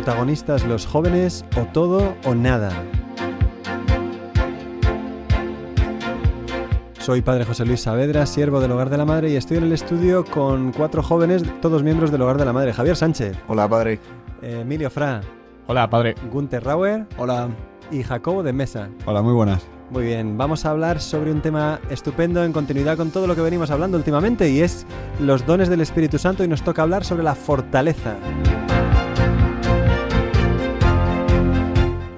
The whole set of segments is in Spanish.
Protagonistas los jóvenes o todo o nada. Soy Padre José Luis Saavedra, siervo del Hogar de la Madre y estoy en el estudio con cuatro jóvenes, todos miembros del Hogar de la Madre. Javier Sánchez. Hola, Padre. Emilio Fra. Hola, Padre. Gunther Rauer. Hola. Y Jacobo de Mesa. Hola, muy buenas. Muy bien, vamos a hablar sobre un tema estupendo en continuidad con todo lo que venimos hablando últimamente y es los dones del Espíritu Santo y nos toca hablar sobre la fortaleza.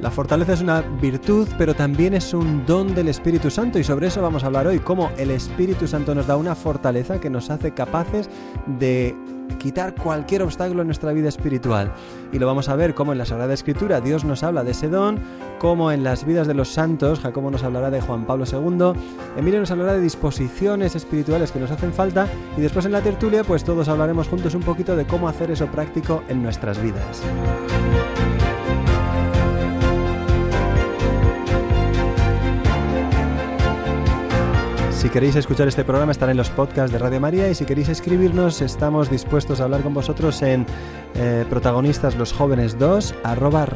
La fortaleza es una virtud, pero también es un don del Espíritu Santo y sobre eso vamos a hablar hoy, cómo el Espíritu Santo nos da una fortaleza que nos hace capaces de quitar cualquier obstáculo en nuestra vida espiritual. Y lo vamos a ver cómo en la Sagrada Escritura Dios nos habla de ese don, cómo en las vidas de los santos, Jacobo nos hablará de Juan Pablo II, Emilio nos hablará de disposiciones espirituales que nos hacen falta y después en la tertulia pues todos hablaremos juntos un poquito de cómo hacer eso práctico en nuestras vidas. Si queréis escuchar este programa estará en los podcasts de Radio María y si queréis escribirnos estamos dispuestos a hablar con vosotros en eh, protagonistas los jóvenes 2 arroba.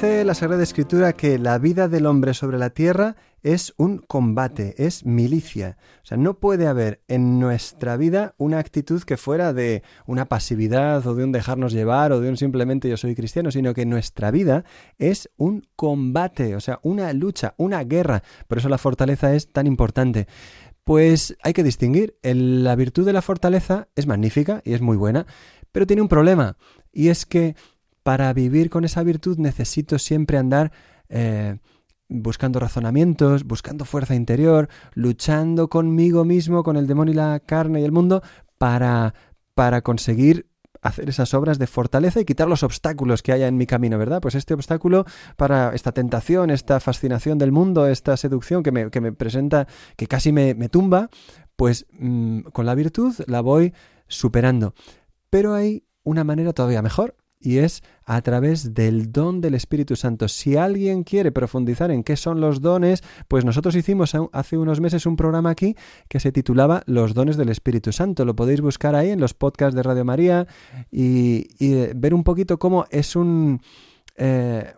Dice la Sagrada Escritura que la vida del hombre sobre la tierra es un combate, es milicia. O sea, no puede haber en nuestra vida una actitud que fuera de una pasividad o de un dejarnos llevar o de un simplemente yo soy cristiano, sino que nuestra vida es un combate, o sea, una lucha, una guerra. Por eso la fortaleza es tan importante. Pues hay que distinguir, la virtud de la fortaleza es magnífica y es muy buena, pero tiene un problema, y es que para vivir con esa virtud necesito siempre andar eh, buscando razonamientos, buscando fuerza interior, luchando conmigo mismo, con el demonio y la carne y el mundo, para, para conseguir hacer esas obras de fortaleza y quitar los obstáculos que haya en mi camino, ¿verdad? Pues este obstáculo para esta tentación, esta fascinación del mundo, esta seducción que me, que me presenta, que casi me, tumba, pues mm, con la virtud la voy superando. Pero hay una manera todavía mejor, y es a través del don del Espíritu Santo. Si alguien quiere profundizar en qué son los dones, pues nosotros hicimos hace unos meses un programa aquí que se titulaba Los dones del Espíritu Santo. Lo podéis buscar ahí en los podcasts de Radio María y, eh, ver un poquito cómo es un... Eh,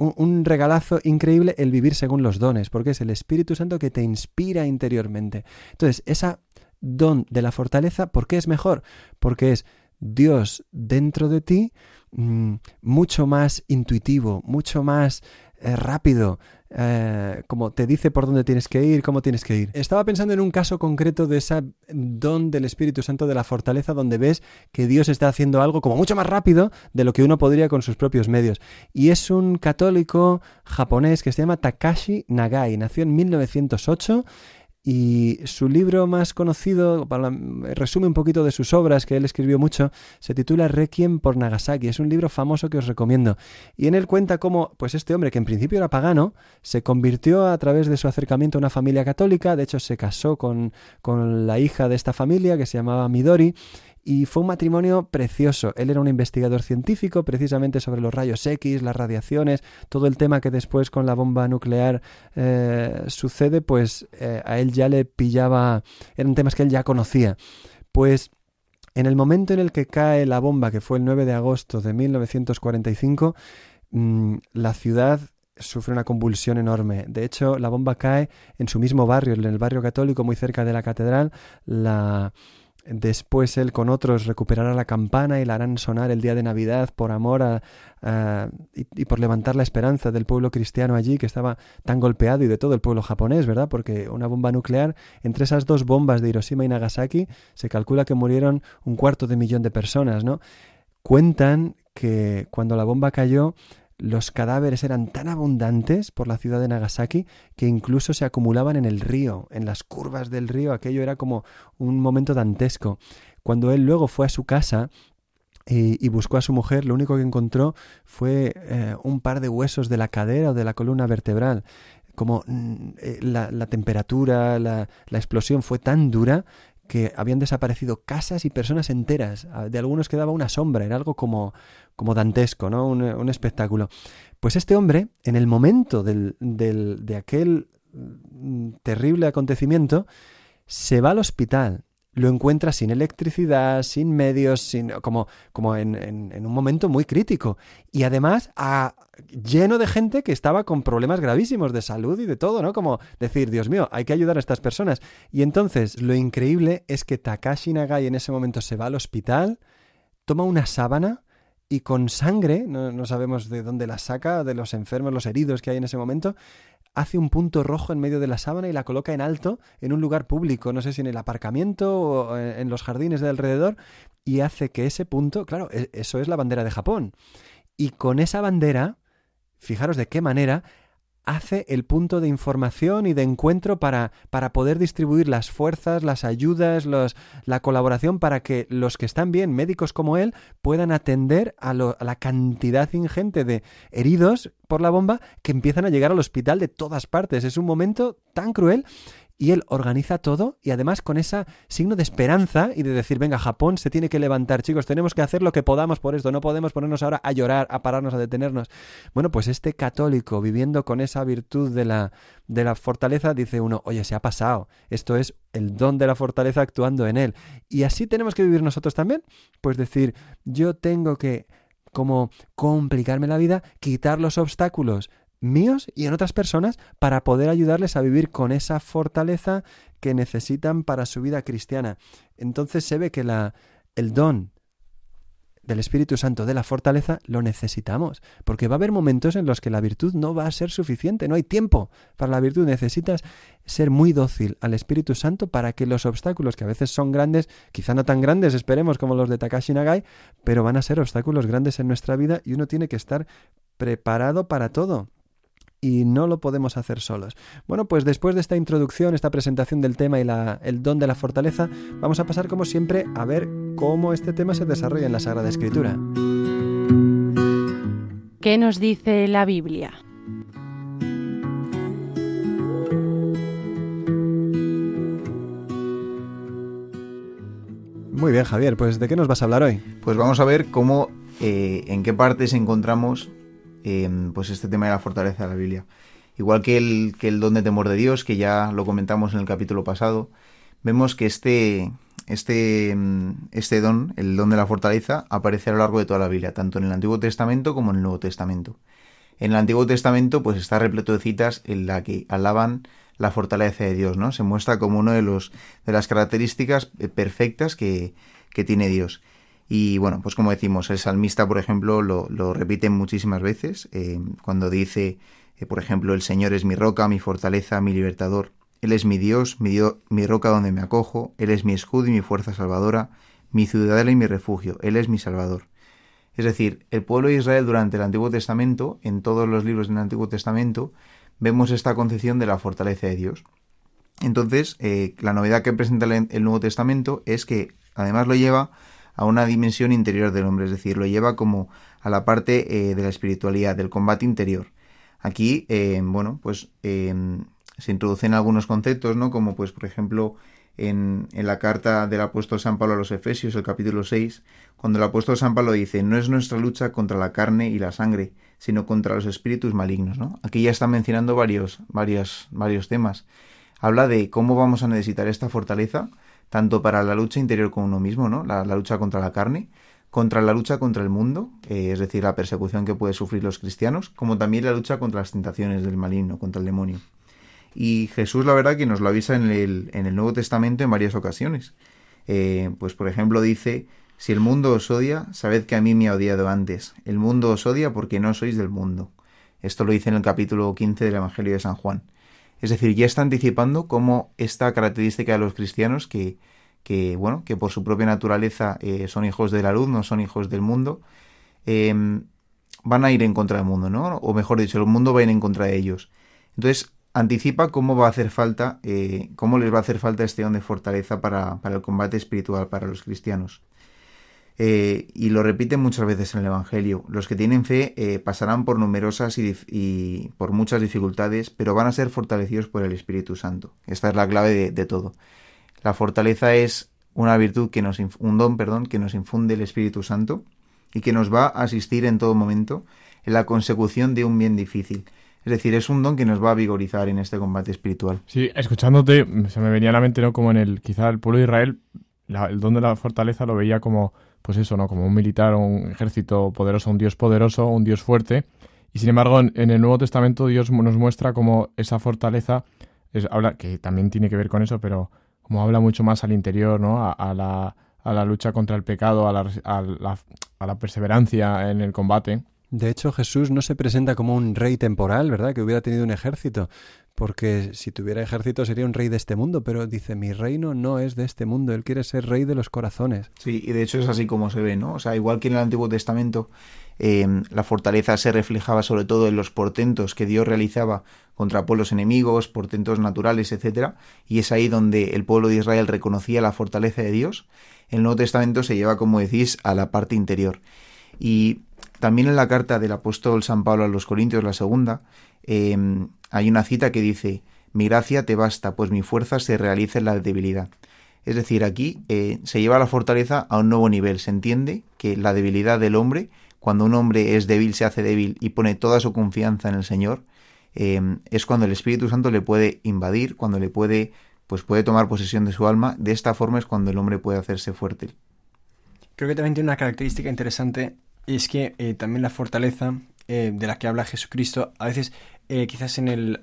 un, regalazo increíble el vivir según los dones, porque es el Espíritu Santo que te inspira interiormente. Entonces, esa don de la fortaleza, ¿por qué es mejor? Porque es Dios dentro de ti mm, mucho más intuitivo, mucho más eh, rápido, eh, como te dice por dónde tienes que ir, cómo tienes que ir. Estaba pensando en un caso concreto de ese don del Espíritu Santo de la fortaleza donde ves que Dios está haciendo algo como mucho más rápido de lo que uno podría con sus propios medios. Y es un católico japonés que se llama Takashi Nagai, nació en 1908 y su libro más conocido, resume un poquito de sus obras que él escribió mucho, se titula Requiem por Nagasaki. Es un libro famoso que os recomiendo. Y en él cuenta cómo, pues este hombre, que en principio era pagano, se convirtió a través de su acercamiento a una familia católica. De hecho, se casó con, con la hija de esta familia, que se llamaba Midori y fue un matrimonio precioso. Él era un investigador científico precisamente sobre los rayos X, las radiaciones, todo el tema que después con la bomba nuclear eh, sucede, pues eh, a él ya le pillaba, eran temas que él ya conocía. Pues en el momento en el que cae la bomba, que fue el 9 de agosto de 1945, mm, la ciudad sufre una convulsión enorme. De hecho, la bomba cae en su mismo barrio, en el barrio católico, muy cerca de la catedral. La, después él con otros recuperará la campana y la harán sonar el día de Navidad por amor a, y, por levantar la esperanza del pueblo cristiano allí que estaba tan golpeado y de todo el pueblo japonés, ¿verdad? Porque una bomba nuclear, entre esas dos bombas de Hiroshima y Nagasaki, se calcula que murieron un cuarto de millón de personas, ¿no? Cuentan que cuando la bomba cayó, los cadáveres eran tan abundantes por la ciudad de Nagasaki que incluso se acumulaban en el río, en las curvas del río. Aquello era como un momento dantesco. Cuando él luego fue a su casa y, buscó a su mujer, lo único que encontró fue eh, un par de huesos de la cadera o de la columna vertebral. Como mm, eh, la, temperatura, la explosión fue tan dura que habían desaparecido casas y personas enteras. Ah, de algunos quedaba una sombra, era algo como, como dantesco, ¿no? Un, espectáculo. Pues este hombre, en el momento del, del, de aquel mm, terrible acontecimiento, se va al hospital lo encuentra sin electricidad, sin medios, sin, como, como en, en, un momento muy crítico. Y además lleno de gente que estaba con problemas gravísimos de salud y de todo, ¿no? Como decir, Dios mío, hay que ayudar a estas personas. Y entonces lo increíble es que Takashi Nagai en ese momento se va al hospital, toma una sábana y con sangre, no, no sabemos de dónde la saca, de los enfermos, los heridos que hay en ese momento, hace un punto rojo en medio de la sábana y la coloca en alto en un lugar público, no sé si en el aparcamiento o en los jardines de alrededor, y hace que ese punto, claro, e, eso es la bandera de Japón. Y con esa bandera, fijaros de qué manera, hace el punto de información y de encuentro para, para poder distribuir las fuerzas, las ayudas, los, la colaboración para que los que están bien, médicos como él, puedan atender a, a la cantidad ingente de heridos por la bomba que empiezan a llegar al hospital de todas partes. Es un momento tan cruel y él organiza todo y además con ese signo de esperanza y de decir, venga, Japón se tiene que levantar, chicos, tenemos que hacer lo que podamos por esto, no podemos ponernos ahora a llorar, a pararnos, a detenernos. Bueno, pues este católico viviendo con esa virtud de la, de la fortaleza, dice uno, oye, se ha pasado, esto es el don de la fortaleza actuando en él. Y así tenemos que vivir nosotros también, pues decir, yo tengo que como complicarme la vida, quitar los obstáculos, míos y en otras personas para poder ayudarles a vivir con esa fortaleza que necesitan para su vida cristiana. Entonces se ve que la, el don del Espíritu Santo de la fortaleza lo necesitamos, porque va a haber momentos en los que la virtud no va a ser suficiente, no hay tiempo para la virtud, necesitas ser muy dócil al Espíritu Santo para que los obstáculos, que a veces son grandes, quizá no tan grandes, esperemos como los de Takashi Nagai, pero van a ser obstáculos grandes en nuestra vida y uno tiene que estar preparado para todo y no lo podemos hacer solos. Bueno, pues después de esta introducción, esta presentación del tema y la, el don de la fortaleza, vamos a pasar como siempre a ver cómo este tema se desarrolla en la Sagrada Escritura. ¿Qué nos dice la Biblia? Muy bien, Javier, pues ¿de qué nos vas a hablar hoy? Pues vamos a ver cómo, eh, en qué partes encontramos Em, pues este tema de la fortaleza de la Biblia. Igual que el, que el don de temor de Dios, que ya lo comentamos en el capítulo pasado, vemos que este, este, em, este don, el don de la fortaleza, aparece a lo largo de toda la Biblia, tanto en el Antiguo Testamento como en el Nuevo Testamento. En el Antiguo Testamento, pues está repleto de citas en la que alaban la fortaleza de Dios, ¿no? Se muestra como una de, los, de las características eh, perfectas que, que tiene Dios. Y bueno, pues como decimos, el salmista, por ejemplo, lo, lo repite muchísimas veces, eh, cuando dice, eh, por ejemplo, el Señor es mi roca, mi fortaleza, mi libertador. Él es mi Dios, mi, mi roca donde me acojo, Él es mi escudo y mi fuerza salvadora, mi ciudadela y mi refugio, Él es mi salvador. Es decir, el pueblo de Israel durante el Antiguo Testamento, en todos los libros del Antiguo Testamento, vemos esta concepción de la fortaleza de Dios. Entonces, eh, la novedad que presenta el Nuevo Testamento es que además lo lleva a una dimensión interior del hombre, es decir, lo lleva como a la parte eh, de la espiritualidad, del combate interior. Aquí, eh, bueno, pues eh, se introducen algunos conceptos, ¿no? Como pues, por ejemplo, en, la carta del apóstol San Pablo a los Efesios, el capítulo 6, cuando el apóstol San Pablo dice, no es nuestra lucha contra la carne y la sangre, sino contra los espíritus malignos, ¿no? Aquí ya está mencionando varios, varios, varios temas. Habla de cómo vamos a necesitar esta fortaleza tanto para la lucha interior con uno mismo, ¿no? La, lucha contra la carne, contra la lucha contra el mundo, eh, es decir, la persecución que pueden sufrir los cristianos, como también la lucha contra las tentaciones del maligno, contra el demonio. Y Jesús, la verdad, que nos lo avisa en el, en el Nuevo Testamento en varias ocasiones. Eh, pues por ejemplo dice, si el mundo os odia, sabed que a mí me ha odiado antes. El mundo os odia porque no sois del mundo. Esto lo dice en el capítulo 15 del Evangelio de San Juan. Es decir, ya está anticipando cómo esta característica de los cristianos que, bueno, que por su propia naturaleza eh, son hijos de la luz, no son hijos del mundo, em, van a ir en contra del mundo, ¿no? O mejor dicho, el mundo va a ir en contra de ellos. Entonces, anticipa cómo va a hacer falta, eh, cómo les va a hacer falta este don de fortaleza para el combate espiritual para los cristianos. Eh, y lo repite muchas veces en el Evangelio. Los que tienen fe eh, pasarán por numerosas y, por muchas dificultades, pero van a ser fortalecidos por el Espíritu Santo. Esta es la clave de, todo. La fortaleza es una virtud que nos, un don, perdón, que nos infunde el Espíritu Santo y que nos va a asistir en todo momento en la consecución de un bien difícil. Es decir, es un don que nos va a vigorizar en este combate espiritual. Sí, escuchándote, se me venía a la mente, ¿no? Como en el, quizá el pueblo de Israel, el don de la fortaleza lo veía como pues eso, ¿no? Como un militar, un ejército poderoso, un dios poderoso, un dios fuerte. Y sin embargo, en, el Nuevo Testamento Dios nos muestra como esa fortaleza, es, habla, que también tiene que ver con eso, pero como habla mucho más al interior, ¿no? A, la, a la, lucha contra el pecado, a la, a la perseverancia en el combate. De hecho, Jesús no se presenta como un rey temporal, ¿verdad? Que hubiera tenido un ejército, porque si tuviera ejército sería un rey de este mundo, pero dice, mi reino no es de este mundo, él quiere ser rey de los corazones. Sí, y de hecho es así como se ve, ¿no? O sea, igual que en el Antiguo Testamento em, la fortaleza se reflejaba sobre todo en los portentos que Dios realizaba contra pueblos enemigos, portentos naturales, etcétera, y es ahí donde el pueblo de Israel reconocía la fortaleza de Dios. El Nuevo Testamento se lleva, como decís, a la parte interior. Y también en la carta del apóstol San Pablo a los Corintios, la segunda, em, hay una cita que dice, mi gracia te basta, pues mi fuerza se realiza en la debilidad. Es decir, aquí eh, se lleva la fortaleza a un nuevo nivel. Se entiende que la debilidad del hombre, cuando un hombre es débil, se hace débil y pone toda su confianza en el Señor, em, es cuando el Espíritu Santo le puede invadir, cuando le puede, pues puede tomar posesión de su alma. De esta forma es cuando el hombre puede hacerse fuerte. Creo que también tiene una característica interesante es que eh, también la fortaleza eh, de la que habla Jesucristo, a veces eh, quizás en el,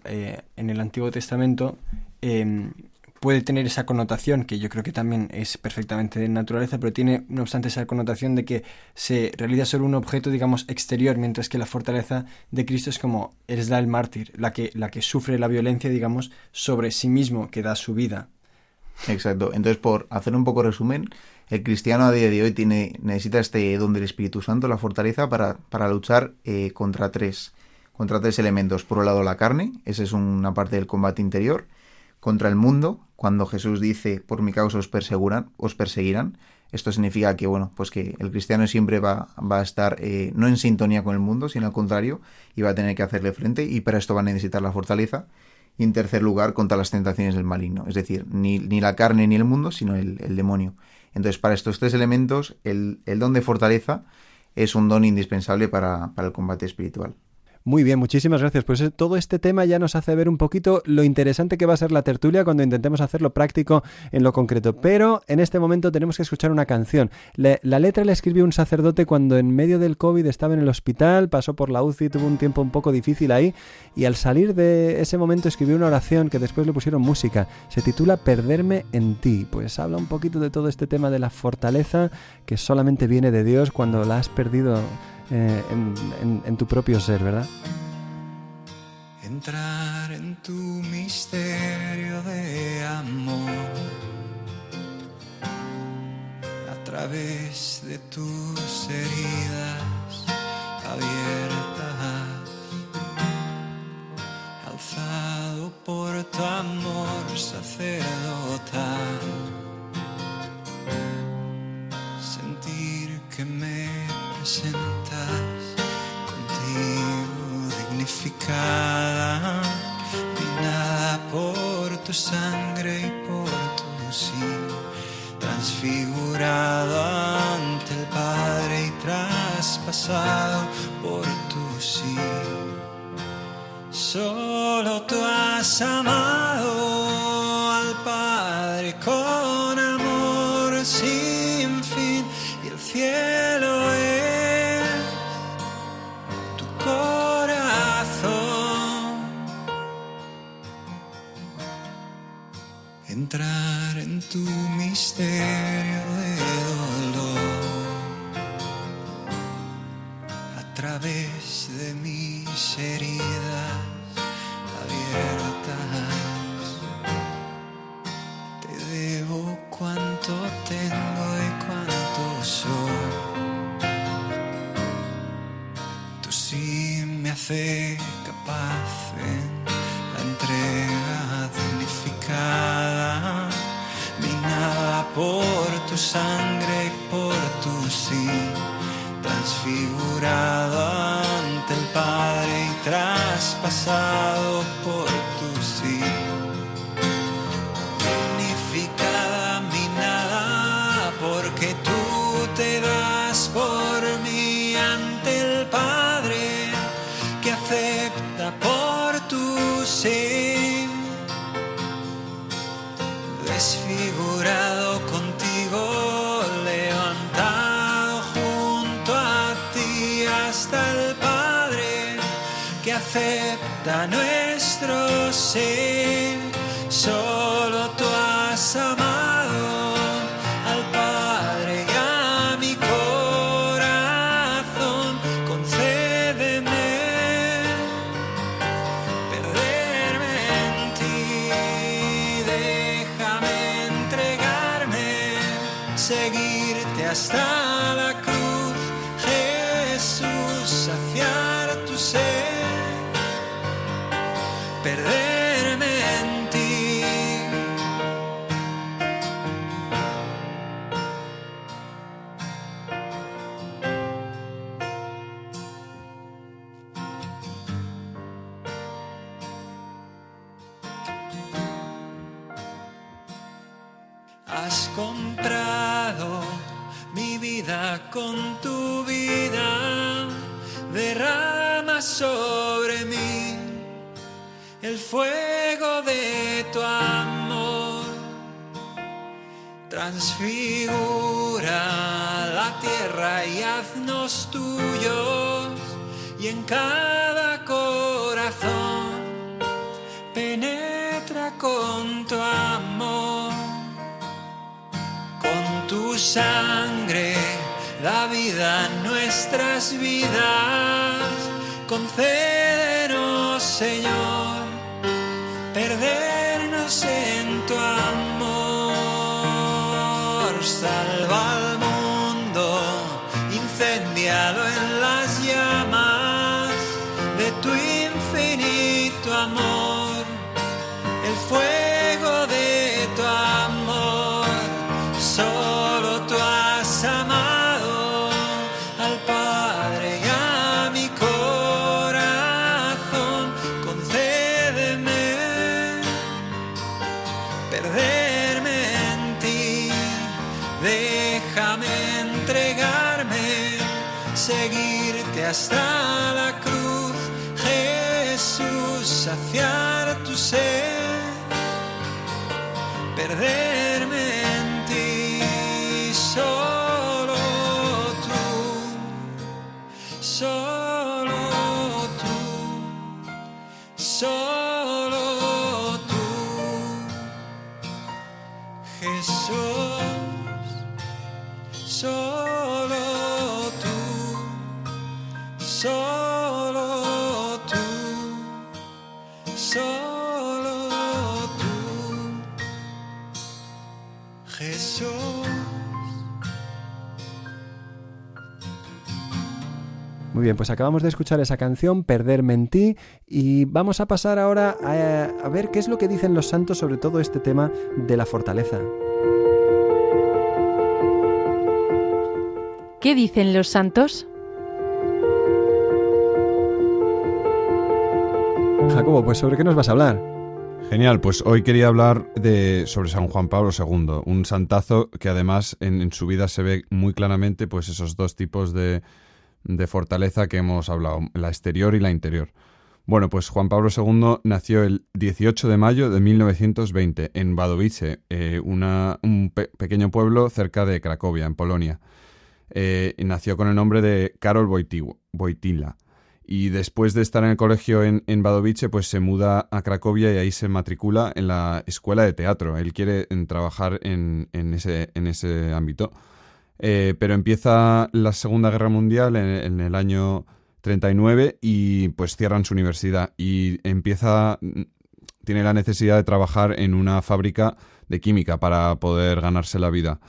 en el Antiguo Testamento em, puede tener esa connotación, que yo creo que también es perfectamente de naturaleza, pero tiene no obstante esa connotación de que se realiza solo un objeto, digamos, exterior, mientras que la fortaleza de Cristo es como es la el mártir, la que, la que sufre la violencia, digamos, sobre sí mismo, que da su vida. Exacto. Entonces, por hacer un poco resumen, el cristiano a día de hoy tiene, necesita este don del Espíritu Santo, la fortaleza, para, para luchar eh, contra, tres, contra tres elementos. Por un lado, la carne, esa es una parte del combate interior. Contra el mundo, cuando Jesús dice, por mi causa os perseguirán, os perseguirán. Esto significa que, bueno, pues que el cristiano siempre va, va a estar eh, no en sintonía con el mundo, sino al contrario, y va a tener que hacerle frente, y para esto va a necesitar la fortaleza. Y en tercer lugar, contra las tentaciones del maligno. Es decir, ni, ni la carne ni el mundo, sino el, el demonio. Entonces, para estos tres elementos, el, don de fortaleza es un don indispensable para el combate espiritual. Muy bien, muchísimas gracias. Pues eh, todo este tema ya nos hace ver un poquito lo interesante que va a ser la tertulia cuando intentemos hacerlo práctico en lo concreto. Pero en este momento tenemos que escuchar una canción. la letra la escribió un sacerdote cuando en medio del COVID estaba en el hospital, pasó por la UCI, tuvo un tiempo un poco difícil ahí y al salir de ese momento escribió una oración que después le pusieron música. Se titula Perderme en ti. Pues habla un poquito de todo este tema de la fortaleza que solamente viene de Dios cuando la has perdido eh, en, tu propio ser, ¿verdad? Entrar en tu misterio de amor a través de tus heridas abiertas, alzado por tu amor sacerdotal. Sentir que me presentas contigo dignificada, nada por tu sangre y por tu sí, transfigurado ante el Padre y traspasado por tu sí. Solo tú has amado al Padre en tu misterio de dolor a través de mis heridas abiertas. Te debo cuanto tengo y cuanto soy. Tú sí me haces. Sangre y por tu sí transfigurado ante el Padre y traspasado acepta nuestro ser. Solo tú has amado con tu vida, derrama sobre mí el fuego de tu amor, transfigura la tierra y haznos tuyos, y en cada corazón penetra con tu amor. Con tu sangre da vida a nuestras vidas. Concédenos, Señor, perdernos en tu amor. Salva al mundo, incendiado en las llamas de tu infinito amor el fuego saciar tu ser, perderme en ti. Solo tú, solo tú, solo Muy bien, pues acabamos de escuchar esa canción, Perderme en ti, y vamos a pasar ahora a, a ver qué es lo que dicen los santos sobre todo este tema de la fortaleza. ¿Qué dicen los santos? Jacobo, pues sobre qué nos vas a hablar. Genial, pues hoy quería hablar de, sobre San Juan Pablo II, un santazo que además en, su vida se ve muy claramente pues esos dos tipos de, de fortaleza que hemos hablado, la exterior y la interior. Bueno, pues Juan Pablo II nació el 18 de mayo de 1920 en Wadowice, eh, un pe- pequeño pueblo cerca de Cracovia, en Polonia. Eh, y nació con el nombre de Karol Wojtyla. Y después de estar en el colegio en, en Wadowice, pues se muda a Cracovia y ahí se matricula en la escuela de teatro. Él quiere trabajar en, en ese, en ese ámbito. Eh, pero empieza la Segunda Guerra Mundial en, en el año 39 y pues cierran su universidad y empieza tiene la necesidad de trabajar en una fábrica de química para poder ganarse la vida.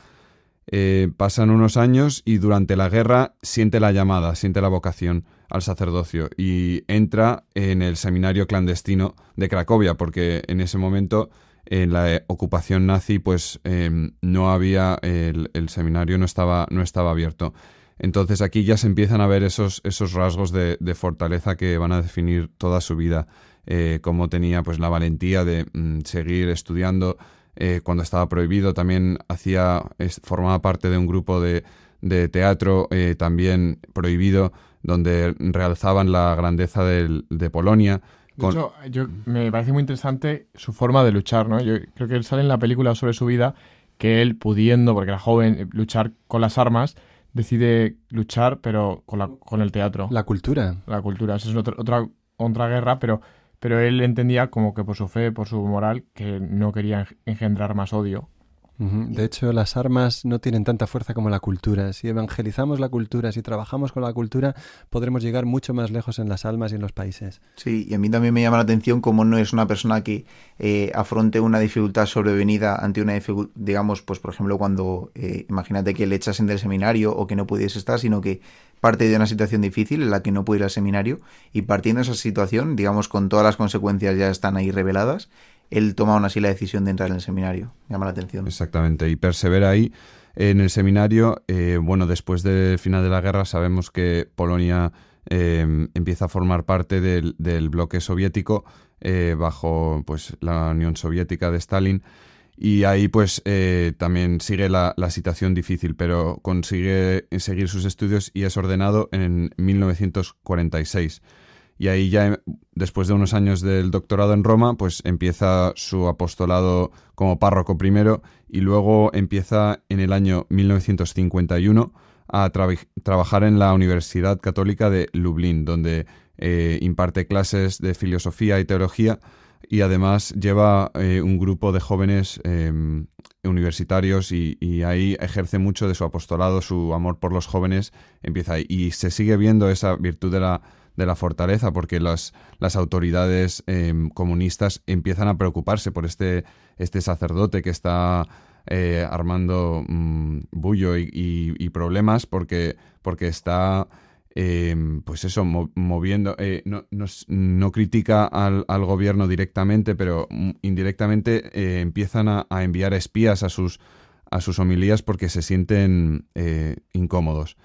Eh, pasan unos años y durante la guerra siente la llamada, siente la vocación al sacerdocio y entra en el seminario clandestino de Cracovia, porque en ese momento en la ocupación nazi pues em, no había el, seminario no estaba no estaba abierto. Entonces aquí ya se empiezan a ver esos esos rasgos de, fortaleza que van a definir toda su vida. Eh, como tenía pues la valentía de mm, seguir estudiando. Eh, cuando estaba prohibido también hacía formaba parte de un grupo de, de teatro eh, también prohibido donde realzaban la grandeza de Polonia. De hecho, yo, me parece muy interesante su forma de luchar, ¿no? Yo creo que él sale en la película sobre su vida que él pudiendo, porque era joven, luchar con las armas, decide luchar, pero con, la, con el teatro. La cultura. La cultura. Esa es otra, otra, otra guerra, pero pero él entendía como que por su fe, por su moral, que no quería engendrar más odio. De hecho, las armas no tienen tanta fuerza como la cultura. Si evangelizamos la cultura, si trabajamos con la cultura, podremos llegar mucho más lejos en las almas y en los países. Sí, y a mí también me llama la atención cómo no es una persona que eh, afronte una dificultad sobrevenida ante una dificultad, digamos, pues por ejemplo, cuando eh, imagínate que le echasen del seminario o que no pudiese estar, sino que parte de una situación difícil en la que no puede ir al seminario y partiendo de esa situación, digamos, con todas las consecuencias ya están ahí reveladas, él toma aún así la decisión de entrar en el seminario. Llama la atención. Exactamente, y persevera ahí. En el seminario, eh, bueno, después del final de la guerra sabemos que Polonia eh, empieza a formar parte del, bloque soviético eh, bajo pues, la Unión Soviética de Stalin y ahí pues también sigue la, la, situación difícil, pero consigue seguir sus estudios y es ordenado en 1946 y ahí ya después de unos años del doctorado en Roma, pues empieza su apostolado como párroco primero y luego empieza en el año 1951 a trabajar en la Universidad Católica de Lublin, donde eh, imparte clases de filosofía y teología y además lleva eh, un grupo de jóvenes em, universitarios y, y, ahí ejerce mucho de su apostolado, su amor por los jóvenes empieza ahí. Y se sigue viendo esa virtud de la de la fortaleza, porque las, las autoridades em, comunistas empiezan a preocuparse por este, este sacerdote que está eh, armando mm, bullo y, problemas porque, porque está... Em, pues eso, moviendo, eh, no, no, critica al, al, gobierno directamente, pero mm, indirectamente eh, empiezan a, a, enviar espías a sus, a sus homilías porque se sienten incómodos.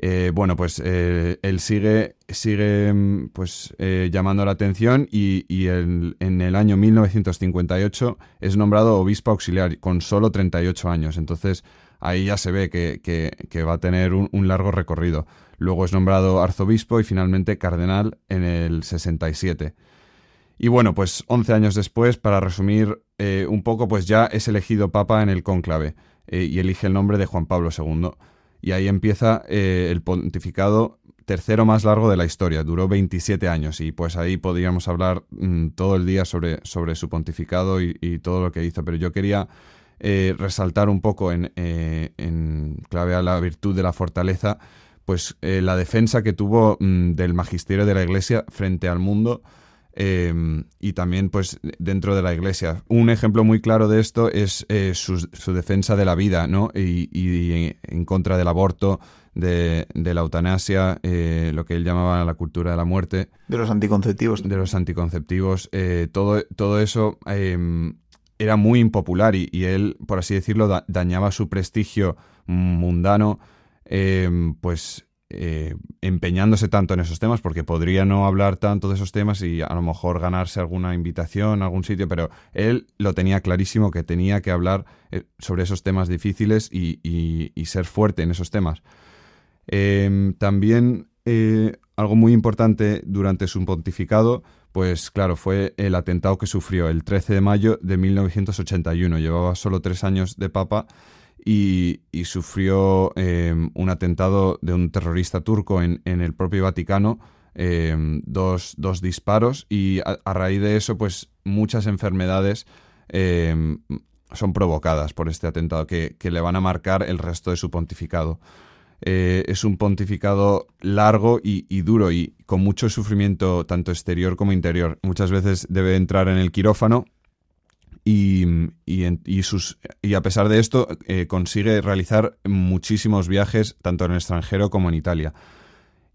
Eh, bueno, pues eh, él sigue, sigue mm, pues, eh, llamando la atención y, en el año 1958 es nombrado obispo auxiliar con solo 38 años. Entonces ahí ya se ve que, va a tener un, largo recorrido. Luego es nombrado arzobispo y finalmente cardenal en el 67. Y bueno, pues 11 años después, para resumir un poco, pues ya es elegido papa en el cónclave y elige el nombre de Juan Pablo II y ahí empieza eh, el pontificado tercero más largo de la historia, duró 27 años y pues ahí podríamos hablar mm, todo el día sobre, sobre su pontificado y, todo lo que hizo, pero yo quería eh, resaltar un poco en, eh, en, clave a la virtud de la fortaleza, pues la defensa que tuvo mm, del magisterio de la Iglesia frente al mundo Em, y también pues dentro de la iglesia. Un ejemplo muy claro de esto es eh, su, defensa de la vida, ¿no? Y, en contra del aborto, de, la eutanasia, eh, lo que él llamaba la cultura de la muerte. De los anticonceptivos. De los anticonceptivos. Eh, todo, todo eso em, era muy impopular y, él, por así decirlo, dañaba su prestigio mundano, em, pues eh, empeñándose tanto en esos temas, porque podría no hablar tanto de esos temas y a lo mejor ganarse alguna invitación a algún sitio, pero él lo tenía clarísimo que tenía que hablar eh, sobre esos temas difíciles y, ser fuerte en esos temas. Em, también eh, algo muy importante durante su pontificado, pues claro, fue el atentado que sufrió el 13 de mayo de 1981. Llevaba solo tres años de papa y, sufrió em, un atentado de un terrorista turco en, el propio Vaticano, em, dos, disparos y a, raíz de eso pues muchas enfermedades em, son provocadas por este atentado que, le van a marcar el resto de su pontificado. eh, es un pontificado largo y, duro y con mucho sufrimiento tanto exterior como interior. Muchas veces debe entrar en el quirófano y, y, sus, y a pesar de esto eh, consigue realizar muchísimos viajes tanto en el extranjero como en Italia.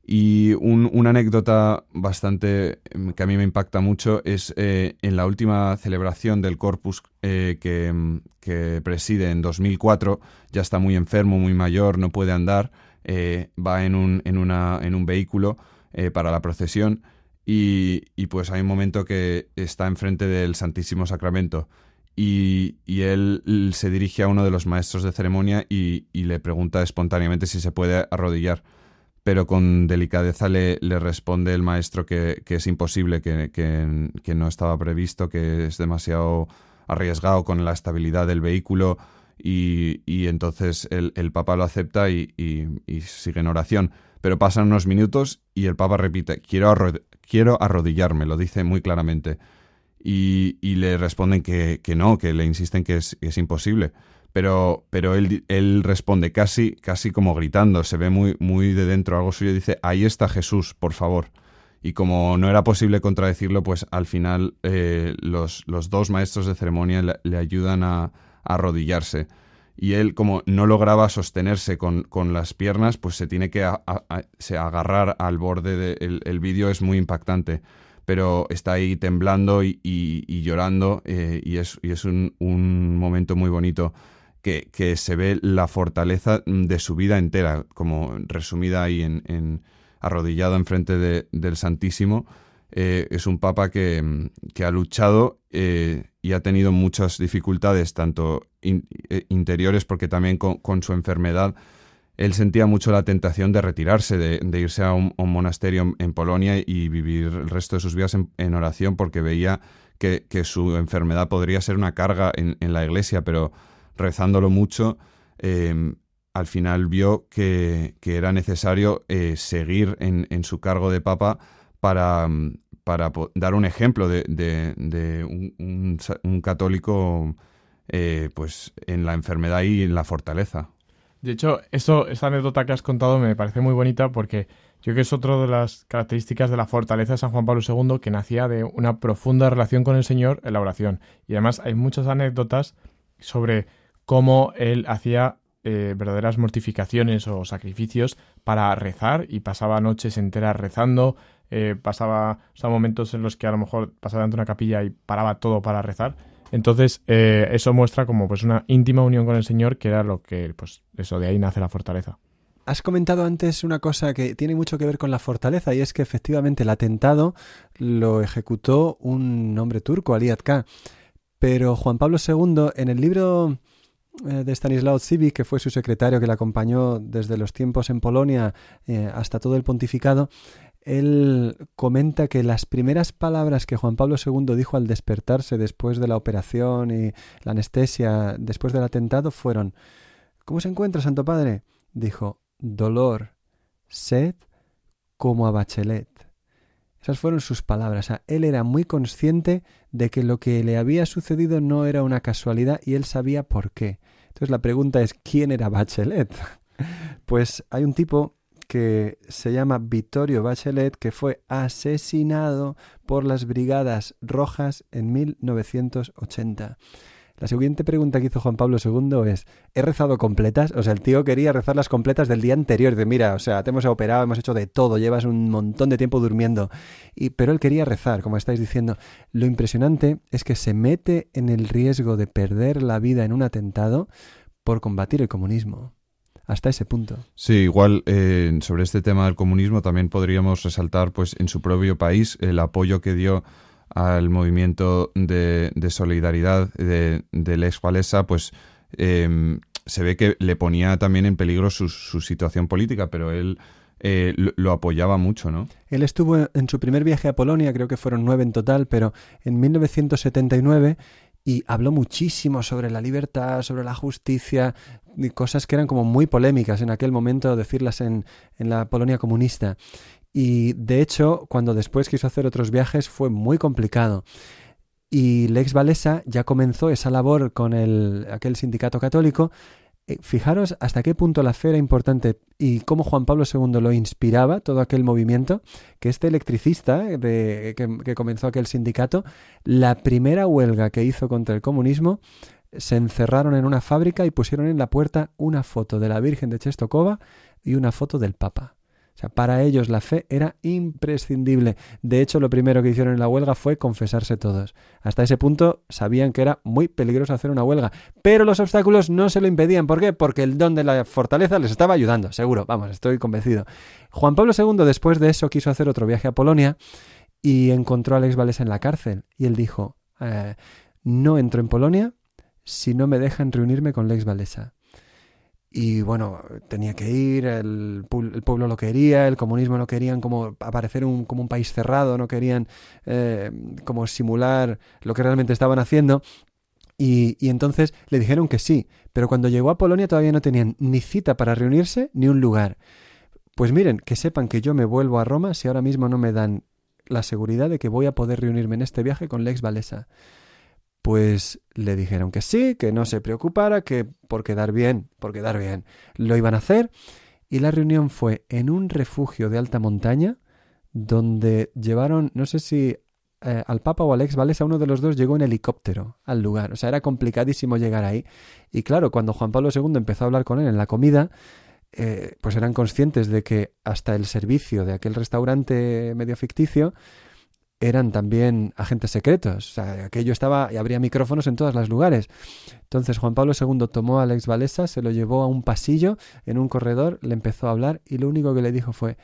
Y una anécdota bastante em, que a mí me impacta mucho es eh, en la última celebración del Corpus eh, que, que, preside en 2004, ya está muy enfermo, muy mayor, no puede andar, eh, va en un, en, una, en un vehículo para la procesión y, y, pues hay un momento que está enfrente del Santísimo Sacramento y, y, él se dirige a uno de los maestros de ceremonia y, y le pregunta espontáneamente si se puede arrodillar pero con delicadeza le, le responde el maestro que, que es imposible, que, que, no estaba previsto, que es demasiado arriesgado con la estabilidad del vehículo y, y entonces el, el, Papa lo acepta y, y, sigue en oración. Pero pasan unos minutos y el Papa repite, quiero, quiero arrodillarme, lo dice muy claramente. Y, le responden que, que, no, que le insisten que es, es imposible pero, pero él, él responde casi, casi como gritando, se ve muy, muy de dentro algo suyo, dice, ahí está Jesús, por favor. Y como no era posible contradecirlo, pues al final eh, los, los, dos maestros de ceremonia le, ayudan a, arrodillarse. Y él, como no lograba sostenerse con, con las piernas, pues se tiene que se agarrar al borde del el vídeo, es muy impactante pero está ahí temblando y, y, llorando eh, y es, y es un, un, momento muy bonito que, se ve la fortaleza de su vida entera, como resumida ahí en, en arrodillado enfrente de, del Santísimo. Eh, es un papa que, que ha luchado eh, y ha tenido muchas dificultades, tanto eh, interiores, porque también con, su enfermedad él sentía mucho la tentación de retirarse, de, irse a un, monasterio en, Polonia y vivir el resto de sus vidas en, oración, porque veía que, que, su enfermedad podría ser una carga en, en la iglesia, pero rezándolo mucho, em, al final vio que, era necesario eh, seguir en, su cargo de papa para, mm, para dar un ejemplo de, un, católico eh, pues en la enfermedad y en la fortaleza. De hecho, eso, esa anécdota que has contado me parece muy bonita porque yo creo que es otra de las características de la fortaleza de San Juan Pablo II, que nacía de una profunda relación con el Señor en la oración. Y además hay muchas anécdotas sobre cómo él hacía eh, verdaderas mortificaciones o sacrificios para rezar y pasaba noches enteras rezando, eh, pasaba o momentos en los que a lo mejor pasaba ante una capilla y paraba todo para rezar. Entonces, eh, eso muestra como pues una íntima unión con el Señor, que era lo que, pues, eso, de ahí nace la fortaleza. Has comentado antes una cosa que tiene mucho que ver con la fortaleza y es que efectivamente el atentado lo ejecutó un hombre turco, Ali K. Pero Juan Pablo II, en el libro eh, de Stanislaw Zivic, que fue su secretario que le acompañó desde los tiempos en Polonia hasta todo el pontificado, él comenta que las primeras palabras que Juan Pablo II dijo al despertarse después de la operación y la anestesia después del atentado fueron ¿Cómo se encuentra, Santo Padre? Dijo, dolor, sed, como a Bachelet. Esas fueron sus palabras. él era muy consciente de que lo que le había sucedido no era una casualidad y él sabía por qué. Entonces la pregunta es, ¿quién era Bachelet? pues hay un tipo que se llama Vittorio Bachelet que fue asesinado por las Brigadas Rojas en 1980. La siguiente pregunta que hizo Juan Pablo II es, ¿he rezado completas? O sea, el tío quería rezar las completas del día anterior, de mira, o sea, te hemos operado, hemos hecho de todo, llevas un montón de tiempo durmiendo. Y, pero él quería rezar, como estáis diciendo. Lo impresionante es que se mete en el riesgo de perder la vida en un atentado por combatir el comunismo hasta ese punto. Sí, igual eh, sobre este tema del comunismo también podríamos resaltar, pues, en su propio país el apoyo que dio al movimiento de, solidaridad de, del ex Walesa, pues em, se ve que le ponía también en peligro su, situación política, pero él eh, lo, apoyaba mucho, ¿no? Él estuvo en su primer viaje a Polonia, creo que fueron nueve en total, pero en 1979 y habló muchísimo sobre la libertad, sobre la justicia, y cosas que eran como muy polémicas en aquel momento decirlas en, en la Polonia comunista. Y de hecho, cuando después quiso hacer otros viajes fue muy complicado. Y Lex Valesa ya comenzó esa labor con el, aquel sindicato católico fijaros hasta qué punto la fe era importante y cómo Juan Pablo II lo inspiraba, todo aquel movimiento, que este electricista eh, de, que, que comenzó aquel sindicato, la primera huelga que hizo contra el comunismo, se encerraron en una fábrica y pusieron en la puerta una foto de la Virgen de Chestokova y una foto del Papa. Para ellos la fe era imprescindible. De hecho, lo primero que hicieron en la huelga fue confesarse todos. Hasta ese punto sabían que era muy peligroso hacer una huelga. Pero los obstáculos no se lo impedían. ¿Por qué? Porque el don de la fortaleza les estaba ayudando, seguro. Vamos, estoy convencido. Juan Pablo II, después de eso, quiso hacer otro viaje a Polonia y encontró a Alex Vales en la cárcel. Y él dijo, eh, no entro en Polonia si no me dejan reunirme con Lex Valesa. Y bueno, tenía que ir, el, pueblo lo quería, el comunismo no querían como aparecer un, como un país cerrado, no querían eh, como simular lo que realmente estaban haciendo. Y, y, entonces le dijeron que sí, pero cuando llegó a Polonia todavía no tenían ni cita para reunirse ni un lugar. Pues miren, que sepan que yo me vuelvo a Roma si ahora mismo no me dan la seguridad de que voy a poder reunirme en este viaje con Lex Valesa pues le dijeron que sí, que no se preocupara, que por quedar bien, por quedar bien, lo iban a hacer. Y la reunión fue en un refugio de alta montaña, donde llevaron, no sé si eh, al Papa o al ex Valesa, uno de los dos llegó en helicóptero al lugar. O sea, era complicadísimo llegar ahí. Y claro, cuando Juan Pablo II empezó a hablar con él en la comida, eh, pues eran conscientes de que hasta el servicio de aquel restaurante medio ficticio eran también agentes secretos. O sea, aquello estaba y habría micrófonos en todos los lugares. Entonces Juan Pablo II tomó a Alex Valesa, se lo llevó a un pasillo, en un corredor, le empezó a hablar y lo único que le dijo fue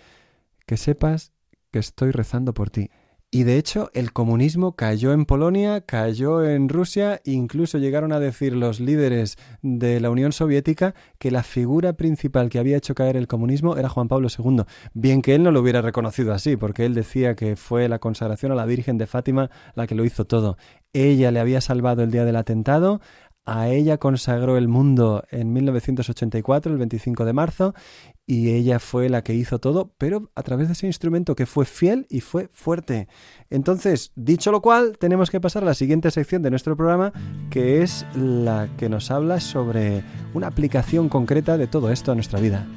que sepas que estoy rezando por ti. Y de hecho, el comunismo cayó en Polonia, cayó en Rusia, incluso llegaron a decir los líderes de la Unión Soviética que la figura principal que había hecho caer el comunismo era Juan Pablo II. Bien que él no lo hubiera reconocido así, porque él decía que fue la consagración a la Virgen de Fátima la que lo hizo todo. Ella le había salvado el día del atentado, a ella consagró el mundo en 1984, el 25 de marzo, y ella fue la que hizo todo, pero a través de ese instrumento que fue fiel y fue fuerte. Entonces, dicho lo cual, tenemos que pasar a la siguiente sección de nuestro programa, que es la que nos habla sobre una aplicación concreta de todo esto a nuestra vida.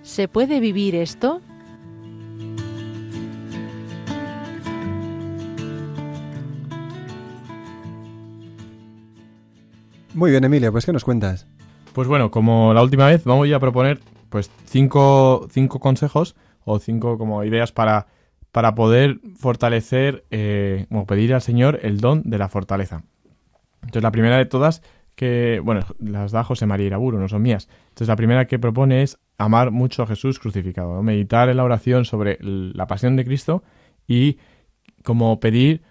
¿Se puede vivir esto? Muy bien, Emilia, pues ¿qué nos cuentas? Pues bueno, como la última vez, vamos a proponer pues cinco, cinco consejos o cinco como ideas para, para poder fortalecer eh, o pedir al Señor el don de la fortaleza. Entonces la primera de todas que, bueno, las da José María Iraburo, no son mías. Entonces la primera que propone es amar mucho a Jesús crucificado, meditar en la oración sobre la pasión de Cristo y como pedir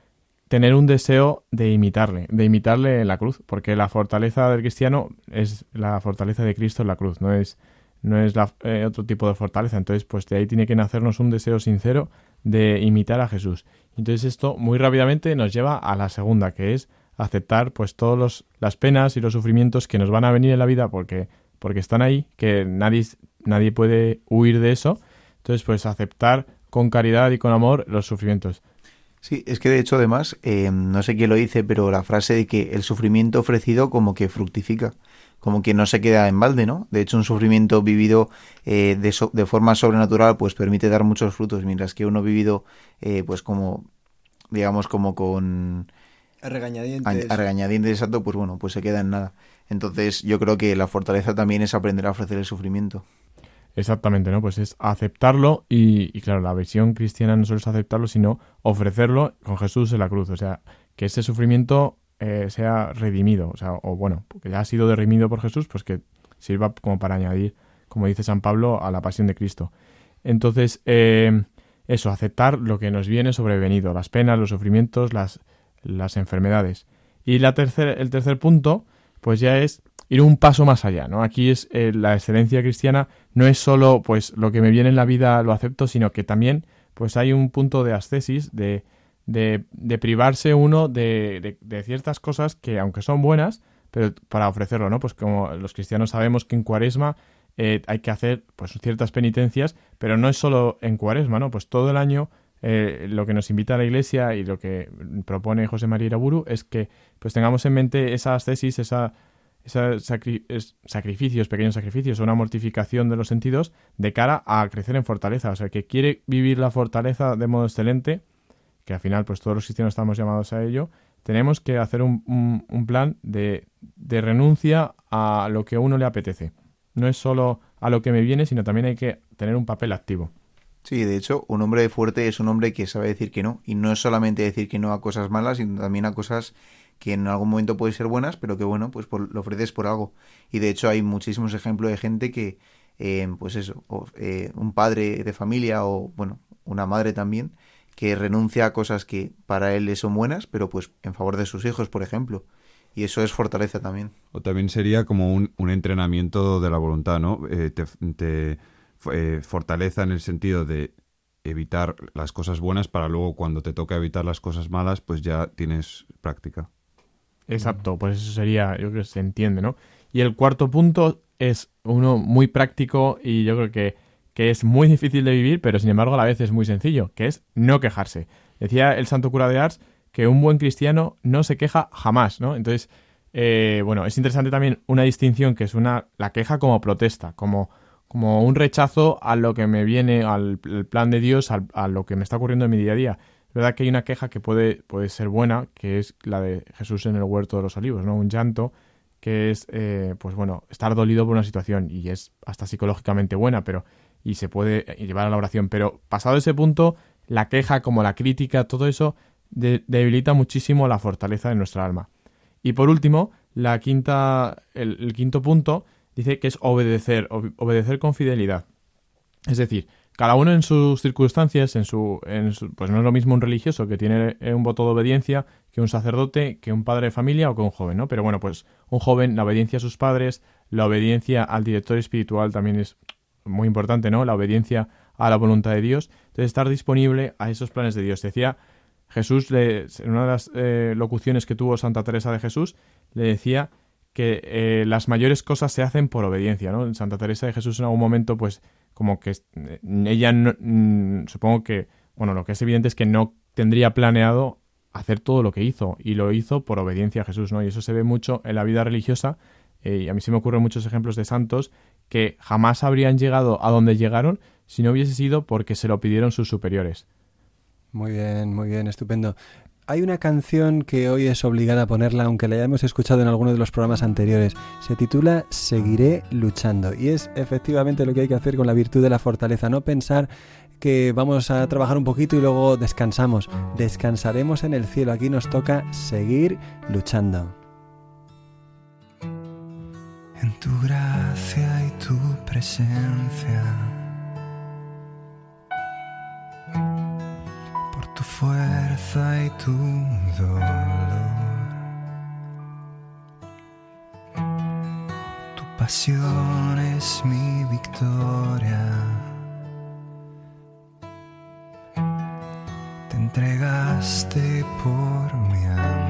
tener un deseo de imitarle, de imitarle en la cruz, porque la fortaleza del cristiano es la fortaleza de Cristo en la cruz, no es, no es eh, otro tipo de fortaleza. Entonces, pues de ahí tiene que nacernos un deseo sincero de imitar a Jesús. Entonces esto muy rápidamente nos lleva a la segunda, que es aceptar pues todas las penas y los sufrimientos que nos van a venir en la vida porque, porque están ahí, que nadie, nadie puede huir de eso. Entonces, pues aceptar con caridad y con amor los sufrimientos. Sí, es que de hecho además, eh, no sé quién lo dice, pero la frase de que el sufrimiento ofrecido como que fructifica, como que no se queda en balde, ¿no? De hecho, un sufrimiento vivido eh, de, de, forma sobrenatural pues permite dar muchos frutos, mientras que uno vivido eh, pues como, digamos, como con... A regañadientes. A, regañadientes, exacto, pues bueno, pues se queda en nada. Entonces yo creo que la fortaleza también es aprender a ofrecer el sufrimiento. Exactamente, ¿no? Pues es aceptarlo y, claro, la visión cristiana no solo es aceptarlo, sino ofrecerlo con Jesús en la cruz. O sea, que ese sufrimiento eh, sea redimido, o sea, o bueno, porque ya ha sido redimido por Jesús, pues que sirva como para añadir, como dice San Pablo, a la pasión de Cristo. Entonces, eh, eso, aceptar lo que nos viene sobrevenido, las penas, los sufrimientos, las, las enfermedades. Y la tercer, el tercer punto, pues ya es ir un paso más allá, ¿no? Aquí es eh, la excelencia cristiana no es solo pues lo que me viene en la vida lo acepto, sino que también pues hay un punto de ascesis, de, de, de privarse uno de, de, ciertas cosas que aunque son buenas, pero para ofrecerlo, ¿no? Pues como los cristianos sabemos que en cuaresma eh, hay que hacer pues ciertas penitencias, pero no es solo en cuaresma, ¿no? Pues todo el año eh, lo que nos invita a la Iglesia y lo que propone José María Iraburu es que pues tengamos en mente esas tesis, esa, esos sacrificios, pequeños sacrificios, una mortificación de los sentidos de cara a crecer en fortaleza. O sea, que quiere vivir la fortaleza de modo excelente, que al final pues todos los cristianos estamos llamados a ello, tenemos que hacer un, un, plan de, de renuncia a lo que a uno le apetece. No es solo a lo que me viene, sino también hay que tener un papel activo. Sí, de hecho, un hombre fuerte es un hombre que sabe decir que no. Y no es solamente decir que no a cosas malas, sino también a cosas que en algún momento pueden ser buenas, pero que bueno, pues lo ofreces por algo. Y de hecho hay muchísimos ejemplos de gente que, eh, pues eso, eh, un padre de familia o, bueno, una madre también, que renuncia a cosas que para él son buenas, pero pues en favor de sus hijos, por ejemplo. Y eso es fortaleza también. O también sería como un, un entrenamiento de la voluntad, ¿no? Eh, te eh, fortaleza en el sentido de evitar las cosas buenas para luego cuando te toca evitar las cosas malas, pues ya tienes práctica. Exacto, pues eso sería, yo creo que se entiende, ¿no? Y el cuarto punto es uno muy práctico y yo creo que, que es muy difícil de vivir, pero sin embargo a la vez es muy sencillo, que es no quejarse. Decía el santo cura de Ars que un buen cristiano no se queja jamás, ¿no? Entonces, eh, bueno, es interesante también una distinción que es una la queja como protesta, como como un rechazo a lo que me viene, al, plan de Dios, a lo que me está ocurriendo en mi día a día. Es verdad que hay una queja que puede, puede ser buena, que es la de Jesús en el huerto de los olivos, ¿no? Un llanto que es, eh, pues bueno, estar dolido por una situación y es hasta psicológicamente buena, pero y se puede llevar a la oración. Pero pasado ese punto, la queja como la crítica, todo eso debilita muchísimo la fortaleza de nuestra alma. Y por último, la quinta, el quinto punto dice que es obedecer, obedecer con fidelidad. Es decir, cada uno en sus circunstancias, en su, en pues no es lo mismo un religioso que tiene un voto de obediencia que un sacerdote, que un padre de familia o que un joven, ¿no? Pero bueno, pues un joven, la obediencia a sus padres, la obediencia al director espiritual también es muy importante, ¿no? La obediencia a la voluntad de Dios. Entonces, estar disponible a esos planes de Dios. Decía Jesús, en una de las eh, locuciones que tuvo Santa Teresa de Jesús, le decía que eh, las mayores cosas se hacen por obediencia, ¿no? Santa Teresa de Jesús en algún momento, pues, como que eh, ella, mm, supongo que, bueno, lo que es evidente es que no tendría planeado hacer todo lo que hizo, y lo hizo por obediencia a Jesús, ¿no? Y eso se ve mucho en la vida religiosa, eh, y a mí se me ocurren muchos ejemplos de santos que jamás habrían llegado a donde llegaron si no hubiese sido porque se lo pidieron sus superiores. Muy bien, muy bien, estupendo hay una canción que hoy es obligada a ponerla, aunque la hayamos escuchado en alguno de los programas anteriores. Se titula Seguiré luchando. Y es efectivamente lo que hay que hacer con la virtud de la fortaleza. No pensar que vamos a trabajar un poquito y luego descansamos. Descansaremos en el cielo. Aquí nos toca seguir luchando. En tu gracia y tu presencia tu fuerza y tu dolor. Tu pasión es mi victoria. Te entregaste por mi amor.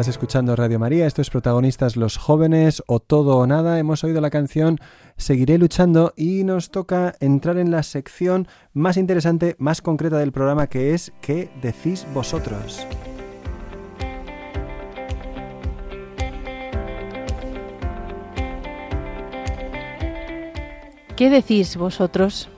Estás escuchando Radio María, estos protagonistas los jóvenes o todo o nada. Hemos oído la canción Seguiré luchando y nos toca entrar en la sección más interesante, más concreta del programa que es ¿Qué decís vosotros? ¿Qué decís vosotros?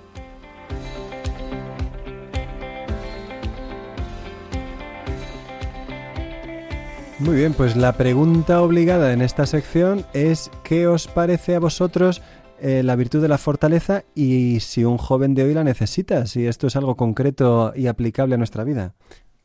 Muy bien, pues la pregunta obligada en esta sección es ¿qué os parece a vosotros eh, la virtud de la fortaleza y si un joven de hoy la necesita, si esto es algo concreto y aplicable a nuestra vida?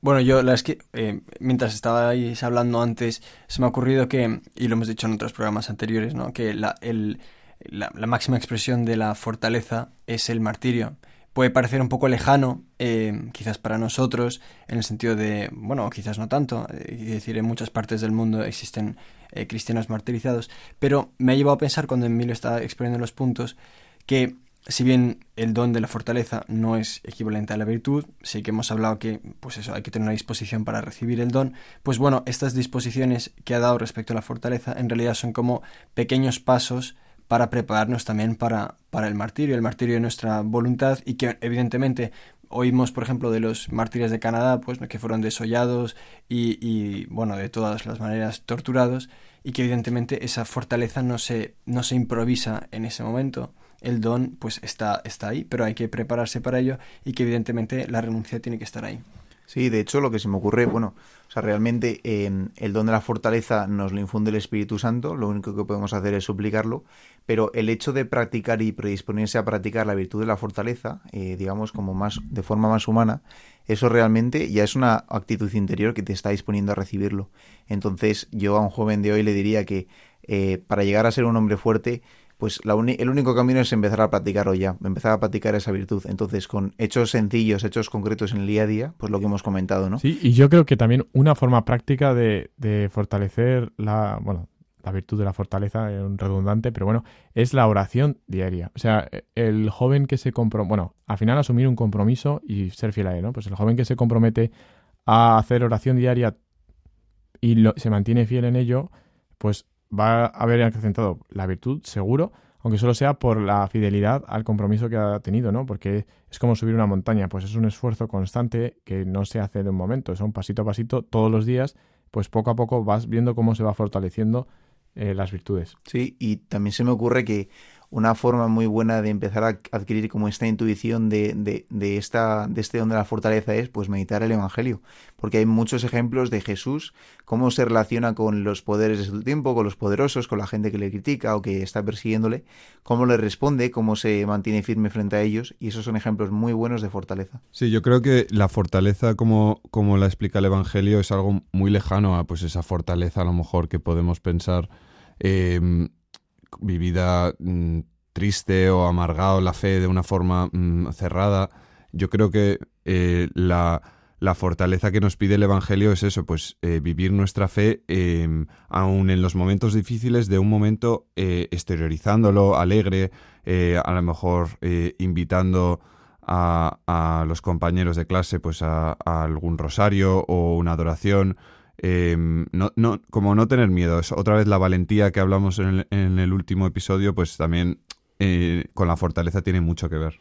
Bueno, yo la es que eh, mientras estabais hablando antes, se me ha ocurrido que, y lo hemos dicho en otros programas anteriores, ¿no? que la, la máxima expresión de la fortaleza es el martirio. Puede parecer un poco lejano, eh, quizás para nosotros, en el sentido de, bueno, quizás no tanto, eh, es decir, en muchas partes del mundo existen eh, cristianos martirizados, pero me ha llevado a pensar cuando Emilio estaba exponiendo los puntos que si bien el don de la fortaleza no es equivalente a la virtud, sí que hemos hablado que, pues eso, hay que tener una disposición para recibir el don, pues bueno, estas disposiciones que ha dado respecto a la fortaleza en realidad son como pequeños pasos para prepararnos también para, para el martirio, el martirio de nuestra voluntad y que evidentemente oímos, por ejemplo, de los mártires de Canadá, pues que fueron desollados y, y, bueno, de todas las maneras torturados y que evidentemente esa fortaleza no se, no se improvisa en ese momento. El don pues está, está ahí, pero hay que prepararse para ello y que evidentemente la renuncia tiene que estar ahí. Sí, de hecho lo que se me ocurre, bueno, o sea, realmente eh, el don de la fortaleza nos lo infunde el Espíritu Santo, lo único que podemos hacer es suplicarlo, pero el hecho de practicar y predisponerse a practicar la virtud de la fortaleza, eh, digamos, como más, de forma más humana, eso realmente ya es una actitud interior que te está disponiendo a recibirlo. Entonces, yo a un joven de hoy le diría que eh, para llegar a ser un hombre fuerte, pues la el único camino es empezar a practicarlo ya, empezar a practicar esa virtud. Entonces, con hechos sencillos, hechos concretos en el día a día, pues lo que hemos comentado, ¿no? Sí, y yo creo que también una forma práctica de, de fortalecer la, bueno, la virtud de la fortaleza, es un redundante, pero bueno, es la oración diaria. O sea, el joven que se compromete, bueno, al final asumir un compromiso y ser fiel a él, ¿no? Pues el joven que se compromete a hacer oración diaria y lo, se mantiene fiel en ello, pues va a haber acrecentado la virtud, seguro, aunque solo sea por la fidelidad al compromiso que ha tenido, ¿no? Porque es como subir una montaña, pues es un esfuerzo constante que no se hace de un momento, es un pasito a pasito todos los días, pues poco a poco vas viendo cómo se va fortaleciendo eh, las virtudes. Sí, y también se me ocurre que una forma muy buena de empezar a adquirir como esta intuición de, de, esta, de este don de la fortaleza es pues meditar el Evangelio, porque hay muchos ejemplos de Jesús, cómo se relaciona con los poderes de su tiempo, con los poderosos, con la gente que le critica o que está persiguiéndole, cómo le responde, cómo se mantiene firme frente a ellos, y esos son ejemplos muy buenos de fortaleza. Sí, yo creo que la fortaleza, como, como la explica el Evangelio, es algo muy lejano a pues esa fortaleza a lo mejor que podemos pensar. Eh, vivida mmm, triste o amargado la fe de una forma mmm, cerrada. Yo creo que eh, la, la, fortaleza que nos pide el Evangelio es eso, pues eh, vivir nuestra fe eh, aún en los momentos difíciles de un momento eh, exteriorizándolo, alegre, a lo mejor invitando a, a, los compañeros de clase pues a, a algún rosario o una adoración. Eh, no, no, como no tener miedo. Es otra vez la valentía que hablamos en el, en el último episodio, pues también eh, con la fortaleza tiene mucho que ver.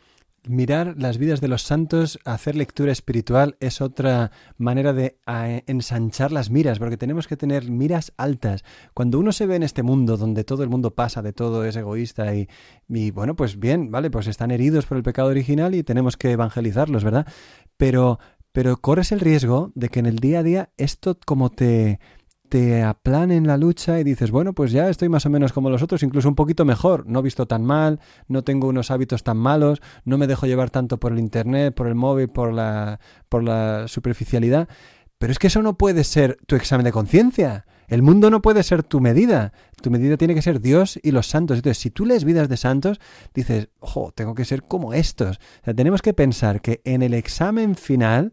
Mirar las vidas de los santos, hacer lectura espiritual es otra manera de ensanchar las miras, porque tenemos que tener miras altas. Cuando uno se ve en este mundo donde todo el mundo pasa de todo, es egoísta y, y bueno, pues bien, vale, pues están heridos por el pecado original y tenemos que evangelizarlos, ¿verdad? Pero pero corres el riesgo de que en el día a día esto como te te aplane en la lucha y dices, bueno, pues ya estoy más o menos como los otros, incluso un poquito mejor, no he visto tan mal, no tengo unos hábitos tan malos, no me dejo llevar tanto por el internet, por el móvil, por la por la superficialidad, pero es que eso no puede ser tu examen de conciencia. El mundo no puede ser tu medida. Tu medida tiene que ser Dios y los santos. Entonces, si tú lees vidas de santos, dices, ojo, tengo que ser como estos. O sea, tenemos que pensar que en el examen final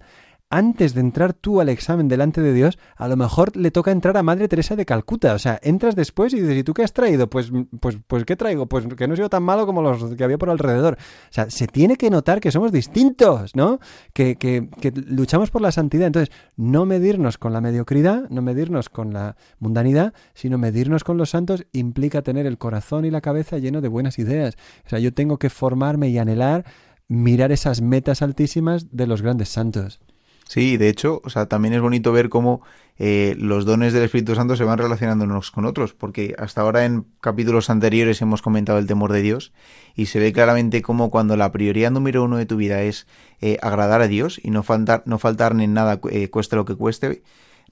antes de entrar tú al examen delante de Dios, a lo mejor le toca entrar a Madre Teresa de Calcuta. O sea, entras después y dices, ¿y tú qué has traído? Pues, pues, pues ¿qué traigo? Pues que no he sido tan malo como los que había por alrededor. O sea, se tiene que notar que somos distintos, ¿no? Que, que, que luchamos por la santidad. Entonces, no medirnos con la mediocridad, no medirnos con la mundanidad, sino medirnos con los santos implica tener el corazón y la cabeza lleno de buenas ideas. O sea, yo tengo que formarme y anhelar mirar esas metas altísimas de los grandes santos. Sí, de hecho, o sea, también es bonito ver cómo eh, los dones del Espíritu Santo se van relacionando unos con otros, porque hasta ahora en capítulos anteriores hemos comentado el temor de Dios y se ve claramente cómo cuando la prioridad número uno de tu vida es eh, agradar a Dios y no faltar, no faltar en nada, eh, cueste lo que cueste,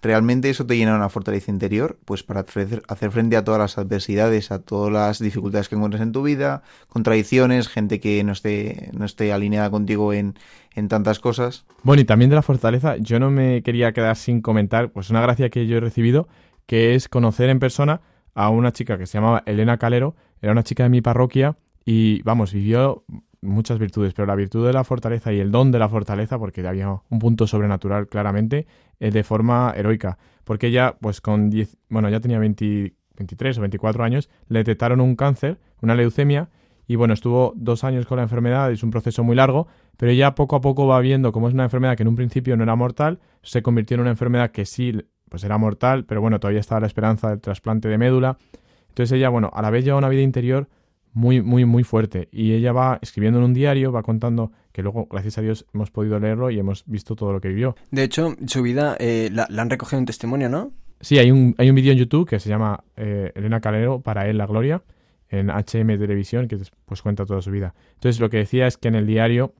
realmente eso te llena una fortaleza interior, pues para hacer frente a todas las adversidades, a todas las dificultades que encuentres en tu vida, contradicciones, gente que no esté, no esté alineada contigo en, en tantas cosas. Bueno, y también de la fortaleza, yo no me quería quedar sin comentar, pues una gracia que yo he recibido, que es conocer en persona a una chica que se llamaba Elena Calero, era una chica de mi parroquia y, vamos, vivió muchas virtudes, pero la virtud de la fortaleza y el don de la fortaleza, porque había un punto sobrenatural claramente, eh, de forma heroica. Porque ella, pues con 10, bueno, ya tenía 23 o 24 años, le detectaron un cáncer, una leucemia, y bueno, estuvo dos años con la enfermedad, es un proceso muy largo, pero ella poco a poco va viendo cómo es una enfermedad que en un principio no era mortal, se convirtió en una enfermedad que sí, pues era mortal, pero bueno, todavía estaba la esperanza del trasplante de médula. Entonces ella, bueno, a la vez lleva una vida interior muy, muy, muy fuerte. Y ella va escribiendo en un diario, va contando que luego, gracias a Dios, hemos podido leerlo y hemos visto todo lo que vivió. De hecho, su vida eh, la, han recogido en testimonio, ¿no? Sí, hay un, hay un vídeo en YouTube que se llama eh, Elena Calero, para él la gloria, en HM Televisión, que pues cuenta toda su vida. Entonces, lo que decía es que en el diario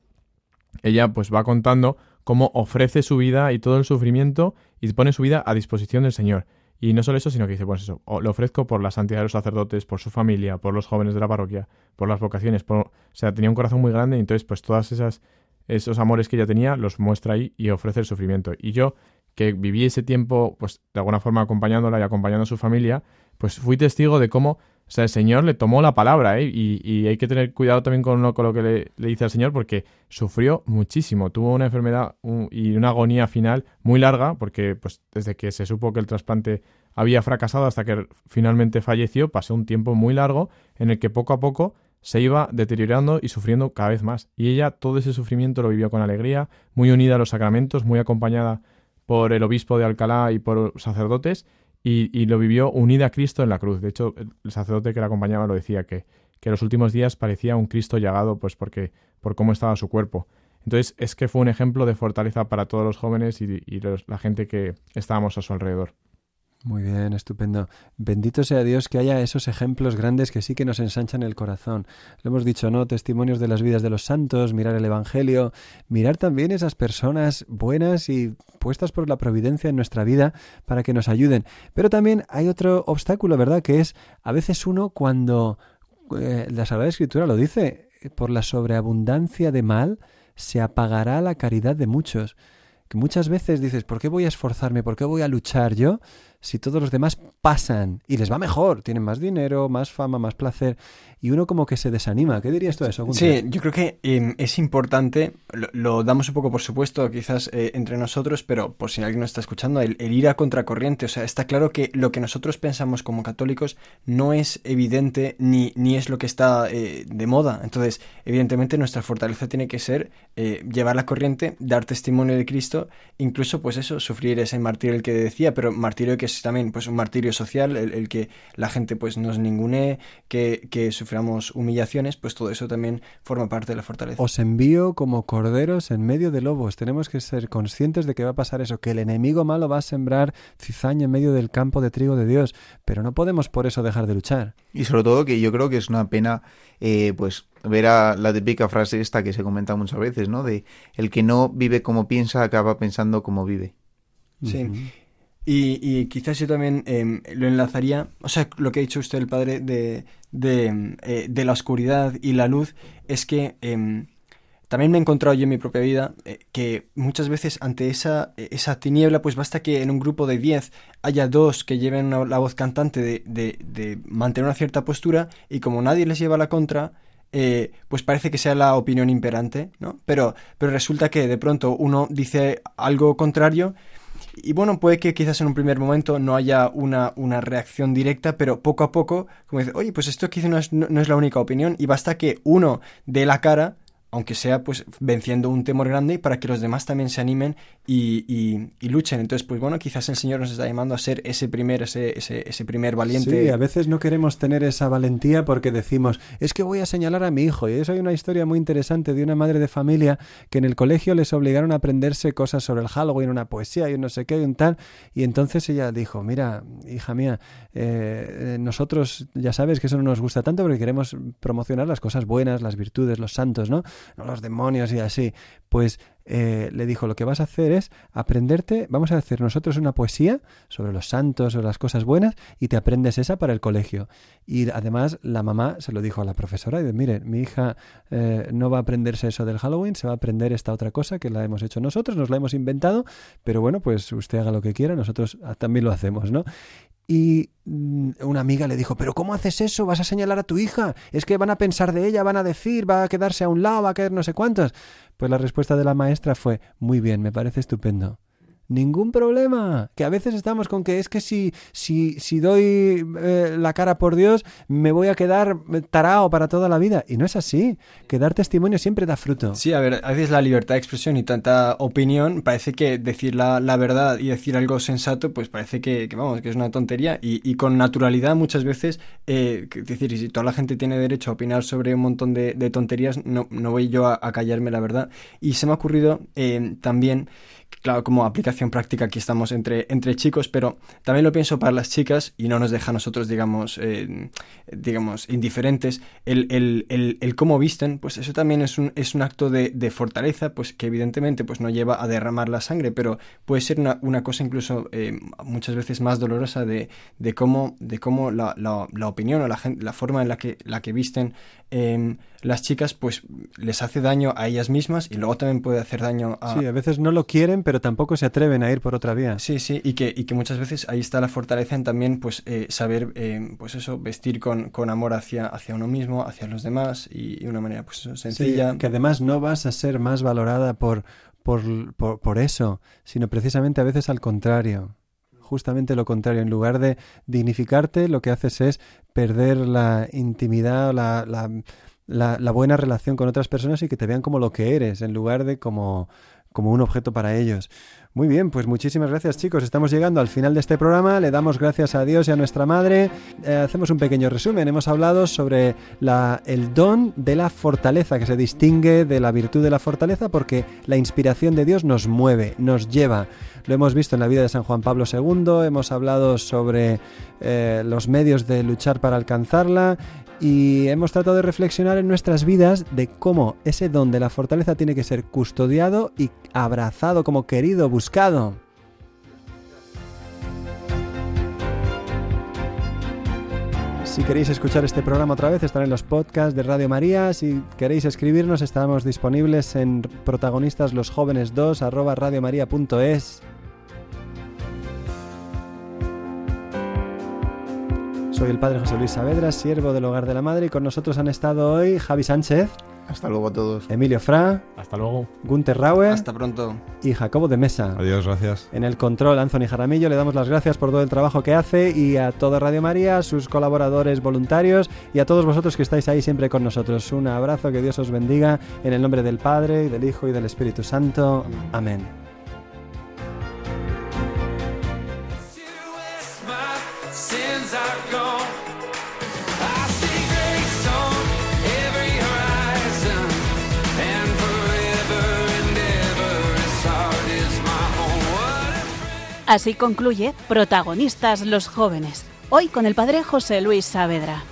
ella pues va contando cómo ofrece su vida y todo el sufrimiento y pone su vida a disposición del Señor. Y no solo eso, sino que dice, pues eso, lo ofrezco por la santidad de los sacerdotes, por su familia, por los jóvenes de la parroquia, por las vocaciones, por... o sea, tenía un corazón muy grande y entonces pues todas esas esos amores que ella tenía los muestra ahí y ofrece el sufrimiento. Y yo, que viví ese tiempo, pues de alguna forma acompañándola y acompañando a su familia, pues fui testigo de cómo o sea, el Señor le tomó la palabra, ¿eh? Y, hay que tener cuidado también con lo, con lo que le, dice al Señor, porque sufrió muchísimo. Tuvo una enfermedad y una agonía final muy larga, porque pues desde que se supo que el trasplante había fracasado hasta que finalmente falleció, pasó un tiempo muy largo en el que poco a poco se iba deteriorando y sufriendo cada vez más. Y ella todo ese sufrimiento lo vivió con alegría, muy unida a los sacramentos, muy acompañada por el obispo de Alcalá y por sacerdotes, y, lo vivió unida a Cristo en la cruz. De hecho, el sacerdote que la acompañaba lo decía, que, que los últimos días parecía un Cristo llagado, pues porque, por cómo estaba su cuerpo. Entonces, es que fue un ejemplo de fortaleza para todos los jóvenes y, la gente que estábamos a su alrededor. Muy bien, estupendo. Bendito sea Dios que haya esos ejemplos grandes que sí que nos ensanchan el corazón. Lo hemos dicho, ¿no? Testimonios de las vidas de los santos, mirar el Evangelio, mirar también esas personas buenas y puestas por la providencia en nuestra vida para que nos ayuden. Pero también hay otro obstáculo, ¿verdad? Que es a veces uno cuando eh, la Sagrada Escritura lo dice, por la sobreabundancia de mal se apagará la caridad de muchos. Que muchas veces dices, ¿por qué voy a esforzarme? ¿Por qué voy a luchar yo? Si todos los demás pasan y les va mejor, tienen más dinero, más fama, más placer, y uno como que se desanima. ¿Qué dirías tú de eso? Sí, yo creo que em, es importante, lo, damos un poco por supuesto quizás eh, entre nosotros, pero por si alguien nos está escuchando, el, ir a contracorriente. O sea, está claro que lo que nosotros pensamos como católicos no es evidente ni, ni es lo que está eh, de moda. Entonces, evidentemente nuestra fortaleza tiene que ser eh, llevar la corriente, dar testimonio de Cristo, incluso pues eso, sufrir ese martirio el que decía, pero martirio que es también pues un martirio social, el, que la gente pues nos ningune, que, que suframos humillaciones, pues todo eso también forma parte de la fortaleza. Os envío como corderos en medio de lobos. Tenemos que ser conscientes de que va a pasar eso, que el enemigo malo va a sembrar cizaña en medio del campo de trigo de Dios, pero no podemos por eso dejar de luchar. Y sobre todo que yo creo que es una pena, eh, pues ver a la típica frase esta que se comenta muchas veces, ¿no? De el que no vive como piensa acaba pensando como vive. Sí. Y, quizás yo también em, lo enlazaría, o sea, lo que ha dicho usted, el padre, de, de, em, eh, la oscuridad y la luz, es que em, también me he encontrado yo en mi propia vida eh, que muchas veces ante esa, esa tiniebla, pues basta que en un grupo de 10 haya dos que lleven la voz cantante de, de, de mantener una cierta postura y como nadie les lleva la contra, eh, pues parece que sea la opinión imperante, ¿no? Pero, pero resulta que de pronto uno dice algo contrario y bueno, puede que quizás en un primer momento no haya una, una reacción directa, pero poco a poco, como dice, oye, pues esto hice no es, no es la única opinión y basta que uno dé la cara aunque sea pues venciendo un temor grande para que los demás también se animen y, luchen. Entonces, pues bueno, quizás el Señor nos está llamando a ser ese primer, ese, ese, ese, primer valiente. Sí, a veces no queremos tener esa valentía porque decimos, es que voy a señalar a mi hijo. Y eso hay una historia muy interesante de una madre de familia que en el colegio les obligaron a aprenderse cosas sobre el Halloween, una poesía y un no sé qué y un tal. Y entonces ella dijo, mira, hija mía, eh, nosotros ya sabes que eso no nos gusta tanto porque queremos promocionar las cosas buenas, las virtudes, los santos, ¿no? no los demonios y así. Pues eh, le dijo, lo que vas a hacer es aprenderte, vamos a hacer nosotros una poesía sobre los santos o las cosas buenas y te aprendes esa para el colegio. Y además la mamá se lo dijo a la profesora y dice, mire, mi hija eh, no va a aprenderse eso del Halloween, se va a aprender esta otra cosa que la hemos hecho nosotros, nos la hemos inventado, pero bueno, pues usted haga lo que quiera, nosotros también lo hacemos, ¿no? Y mm, una amiga le dijo, pero ¿cómo haces eso? ¿Vas a señalar a tu hija? Es que van a pensar de ella, van a decir, va a quedarse a un lado, va a quedar no sé cuántos. Pues la respuesta de la maestra fue, muy bien, me parece estupendo ningún problema. Que a veces estamos con que es que si, si, si doy eh, la cara por Dios, me voy a quedar tarao para toda la vida. Y no es así. Que dar testimonio siempre da fruto. Sí, a ver, a veces la libertad de expresión y tanta opinión parece que decir la, la verdad y decir algo sensato, pues parece que, vamos, que es una tontería. Y, y con naturalidad muchas veces, eh, es decir, si toda la gente tiene derecho a opinar sobre un montón de, de tonterías, no, no voy yo a, callarme la verdad. Y se me ha ocurrido eh, también claro, como aplicación práctica aquí estamos entre, entre chicos, pero también lo pienso para las chicas y no nos deja a nosotros, digamos, eh, digamos indiferentes. El, el, el, cómo visten, pues eso también es un, es un acto de, de, fortaleza, pues que evidentemente pues no lleva a derramar la sangre, pero puede ser una, una cosa incluso eh, muchas veces más dolorosa de, de cómo, de cómo la, la, la opinión o la, la forma en la que, la que visten eh, las chicas, pues les hace daño a ellas mismas y luego también puede hacer daño a... Sí, a veces no lo quieren, pero tampoco se atreven a ir por otra vía. Sí, sí, y que, y que muchas veces ahí está la fortaleza en también, pues, eh, saber, eh, pues eso, vestir con, con, amor hacia, hacia uno mismo, hacia los demás y de una manera, pues sencilla. Sí, que además no vas a ser más valorada por, por, por, por eso, sino precisamente a veces al contrario justamente lo contrario. En lugar de dignificarte, lo que haces es perder la intimidad, la, la, la, la, buena relación con otras personas y que te vean como lo que eres, en lugar de como, como un objeto para ellos. Muy bien, pues muchísimas gracias chicos. Estamos llegando al final de este programa. Le damos gracias a Dios y a nuestra Madre. Eh, hacemos un pequeño resumen. Hemos hablado sobre la, el don de la fortaleza, que se distingue de la virtud de la fortaleza porque la inspiración de Dios nos mueve, nos lleva. Lo hemos visto en la vida de San Juan Pablo II. Hemos hablado sobre eh, los medios de luchar para alcanzarla y hemos tratado de reflexionar en nuestras vidas de cómo ese don de la fortaleza tiene que ser custodiado y abrazado como querido, buscado. Si queréis escuchar este programa otra vez, estará en los podcasts de Radio María. Si queréis escribirnos, estamos disponibles en protagonistas los jóvenes 2 arroba radiomaria.es. Soy el padre José Luis Saavedra, siervo del Hogar de la Madre, y con nosotros han estado hoy Javi Sánchez. Hasta luego a todos. Emilio Fra. Hasta luego. Gunter Raue. Hasta pronto. Y Jacobo de Mesa. Adiós, gracias. En el control, Anthony Jaramillo, le damos las gracias por todo el trabajo que hace y a toda Radio María, a sus colaboradores voluntarios y a todos vosotros que estáis ahí siempre con nosotros. Un abrazo, que Dios os bendiga en el nombre del Padre, y del Hijo y del Espíritu Santo. Amén. Así concluye Protagonistas los jóvenes, hoy con el padre José Luis Saavedra.